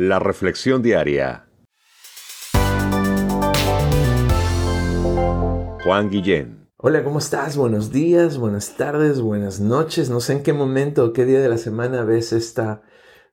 La Reflexión Diaria. Juan Guillén. Hola, ¿cómo estás? Buenos días, buenas tardes, buenas noches. No sé en qué momento o qué día de la semana ves esta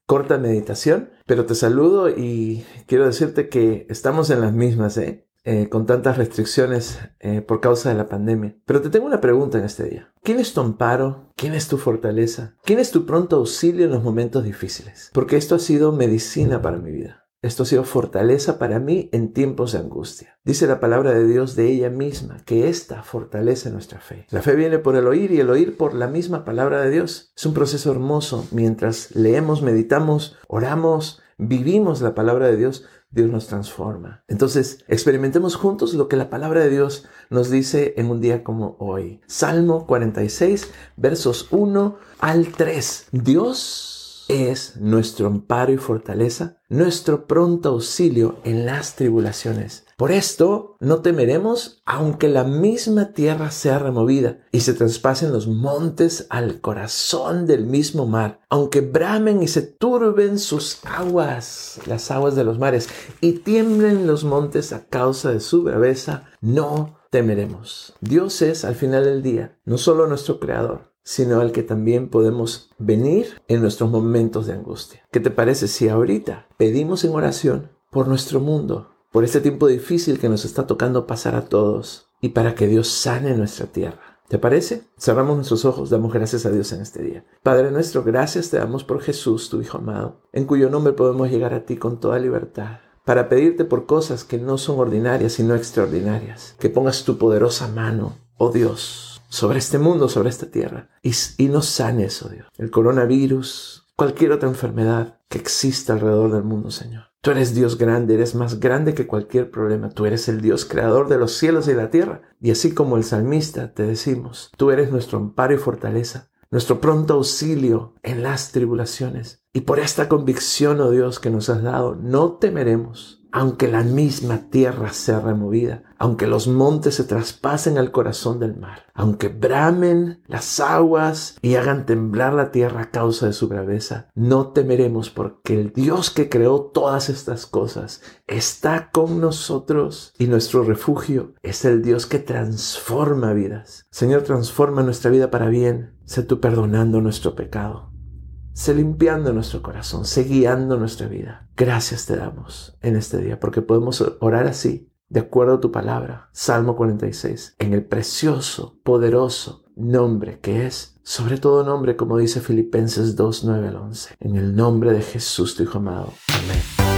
corta meditación, pero te saludo y quiero decirte que estamos en las mismas, ¿eh? Eh, con tantas restricciones eh, por causa de la pandemia. Pero te tengo una pregunta en este día. ¿Quién es tu amparo? ¿Quién es tu fortaleza? ¿Quién es tu pronto auxilio en los momentos difíciles? Porque esto ha sido medicina para mi vida. Esto ha sido fortaleza para mí en tiempos de angustia. Dice la palabra de Dios de ella misma que esta fortalece nuestra fe. La fe viene por el oír y el oír por la misma palabra de Dios. Es un proceso hermoso. Mientras leemos, meditamos, oramos, vivimos la palabra de Dios, Dios nos transforma. Entonces, experimentemos juntos lo que la palabra de Dios nos dice en un día como hoy. Salmo 46, versos 1 al 3. Dios es nuestro amparo y fortaleza, nuestro pronto auxilio en las tribulaciones. Por esto no temeremos aunque la misma tierra sea removida y se traspasen los montes al corazón del mismo mar, aunque bramen y se turben sus aguas, las aguas de los mares, y tiemblen los montes a causa de su braveza, no temeremos. Dios es al final del día no solo nuestro creador, sino al que también podemos venir en nuestros momentos de angustia. ¿Qué te parece si ahorita pedimos en oración por nuestro mundo, por este tiempo difícil que nos está tocando pasar a todos y para que Dios sane nuestra tierra? ¿Te parece? Cerramos nuestros ojos, damos gracias a Dios en este día. Padre nuestro, gracias te damos por Jesús, tu Hijo amado, en cuyo nombre podemos llegar a ti con toda libertad para pedirte por cosas que no son ordinarias, sino extraordinarias. Que pongas tu poderosa mano, oh Dios, sobre este mundo, sobre esta tierra. Y, y nos sanes, oh Dios. El coronavirus, cualquier otra enfermedad que exista alrededor del mundo, Señor. Tú eres Dios grande, eres más grande que cualquier problema. Tú eres el Dios creador de los cielos y la tierra. Y así como el salmista te decimos, tú eres nuestro amparo y fortaleza, nuestro pronto auxilio en las tribulaciones. Y por esta convicción, oh Dios, que nos has dado, no temeremos, aunque la misma tierra sea removida, aunque los montes se traspasen al corazón del mar, aunque bramen las aguas y hagan temblar la tierra a causa de su braveza, no temeremos porque el Dios que creó todas estas cosas está con nosotros y nuestro refugio es el Dios que transforma vidas. Señor, transforma nuestra vida para bien. Sé tú perdonando nuestro pecado sé limpiando nuestro corazón, sé guiando nuestra vida. Gracias te damos en este día porque podemos orar así, de acuerdo a tu palabra, Salmo 46, en el precioso, poderoso nombre que es, sobre todo nombre, como dice Filipenses 2, 9 al 11, en el nombre de Jesús, tu Hijo amado. Amén.